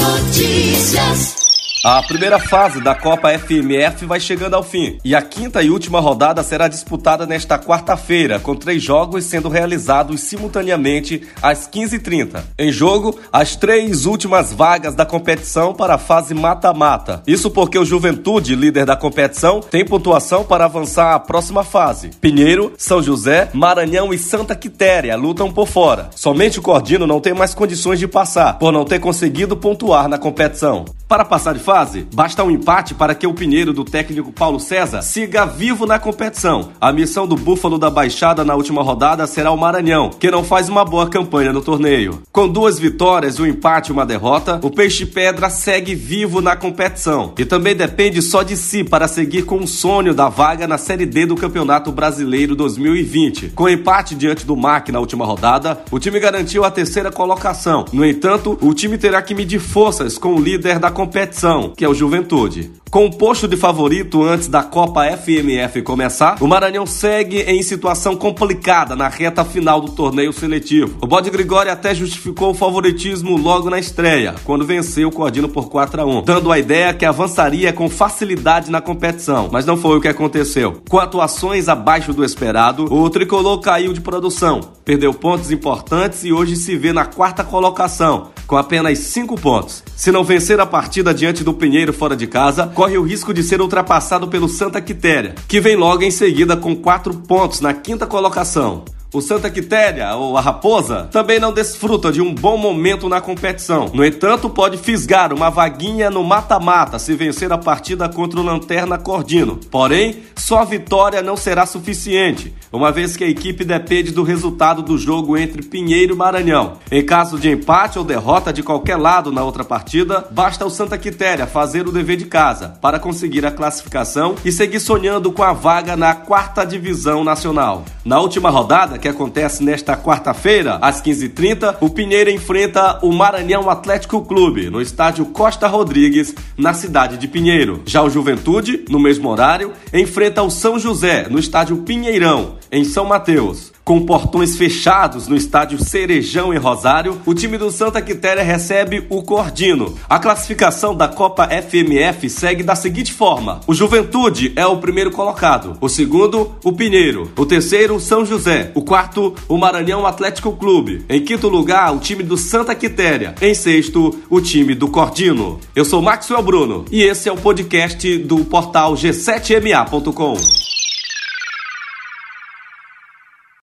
Notícias. A primeira fase da Copa FMF vai chegando ao fim e a quinta e última rodada será disputada nesta quarta-feira, com três jogos sendo realizados simultaneamente às 15h30. Em jogo, as três últimas vagas da competição para a fase mata-mata. Isso porque o Juventude, líder da competição, tem pontuação para avançar à próxima fase. Pinheiro, São José, Maranhão e Santa Quitéria lutam por fora. Somente o Cordino não tem mais condições de passar, por não ter conseguido pontuar na competição. Para passar de fase, basta um empate para que o Pinheiro do técnico Paulo César siga vivo na competição. A missão do Búfalo da Baixada na última rodada será o Maranhão, que não faz uma boa campanha no torneio. Com duas vitórias, um empate e uma derrota, o Peixe Pedra segue vivo na competição e também depende só de si para seguir com o sonho da vaga na Série D do Campeonato Brasileiro 2020. Com empate diante do MAC na última rodada, o time garantiu a terceira colocação. No entanto, o time terá que medir forças com o líder da competição, que é o Juventude. Com o posto de favorito antes da Copa FMF começar, o Maranhão segue em situação complicada na reta final do torneio seletivo. O Bode Grigori até justificou o favoritismo logo na estreia, quando venceu o Cordino por 4 a 1, dando a ideia que avançaria com facilidade na competição, mas não foi o que aconteceu. Com atuações abaixo do esperado, o tricolor caiu de produção, perdeu pontos importantes e hoje se vê na quarta colocação, com apenas 5 pontos. Se não vencer a partida diante do Pinheiro fora de casa, corre o risco de ser ultrapassado pelo Santa Quitéria, que vem logo em seguida com 4 pontos na quinta colocação. O Santa Quitéria, ou a Raposa, também não desfruta de um bom momento na competição. No entanto, pode fisgar uma vaguinha no mata-mata se vencer a partida contra o Lanterna Cordino. Porém, só a vitória não será suficiente, uma vez que a equipe depende do resultado do jogo entre Pinheiro e Maranhão. Em caso de empate ou derrota de qualquer lado na outra partida, basta o Santa Quitéria fazer o dever de casa para conseguir a classificação e seguir sonhando com a vaga na quarta divisão nacional. Na última rodada, que acontece nesta quarta-feira, às 15h30, o Pinheiro enfrenta o Maranhão Atlético Clube, no estádio Costa Rodrigues, na cidade de Pinheiro. Já o Juventude, no mesmo horário, enfrenta o São José, no estádio Pinheirão, em São Mateus. Com portões fechados no estádio Cerejão em Rosário, o time do Santa Quitéria recebe o Cordino. A classificação da Copa FMF segue da seguinte forma: o Juventude é o primeiro colocado, o segundo, o Pinheiro, o terceiro, São José, o quarto, o Maranhão Atlético Clube. Em quinto lugar, o time do Santa Quitéria. Em sexto, o time do Cordino. Eu sou Maxwell Bruno e esse é o podcast do portal G7ma.com.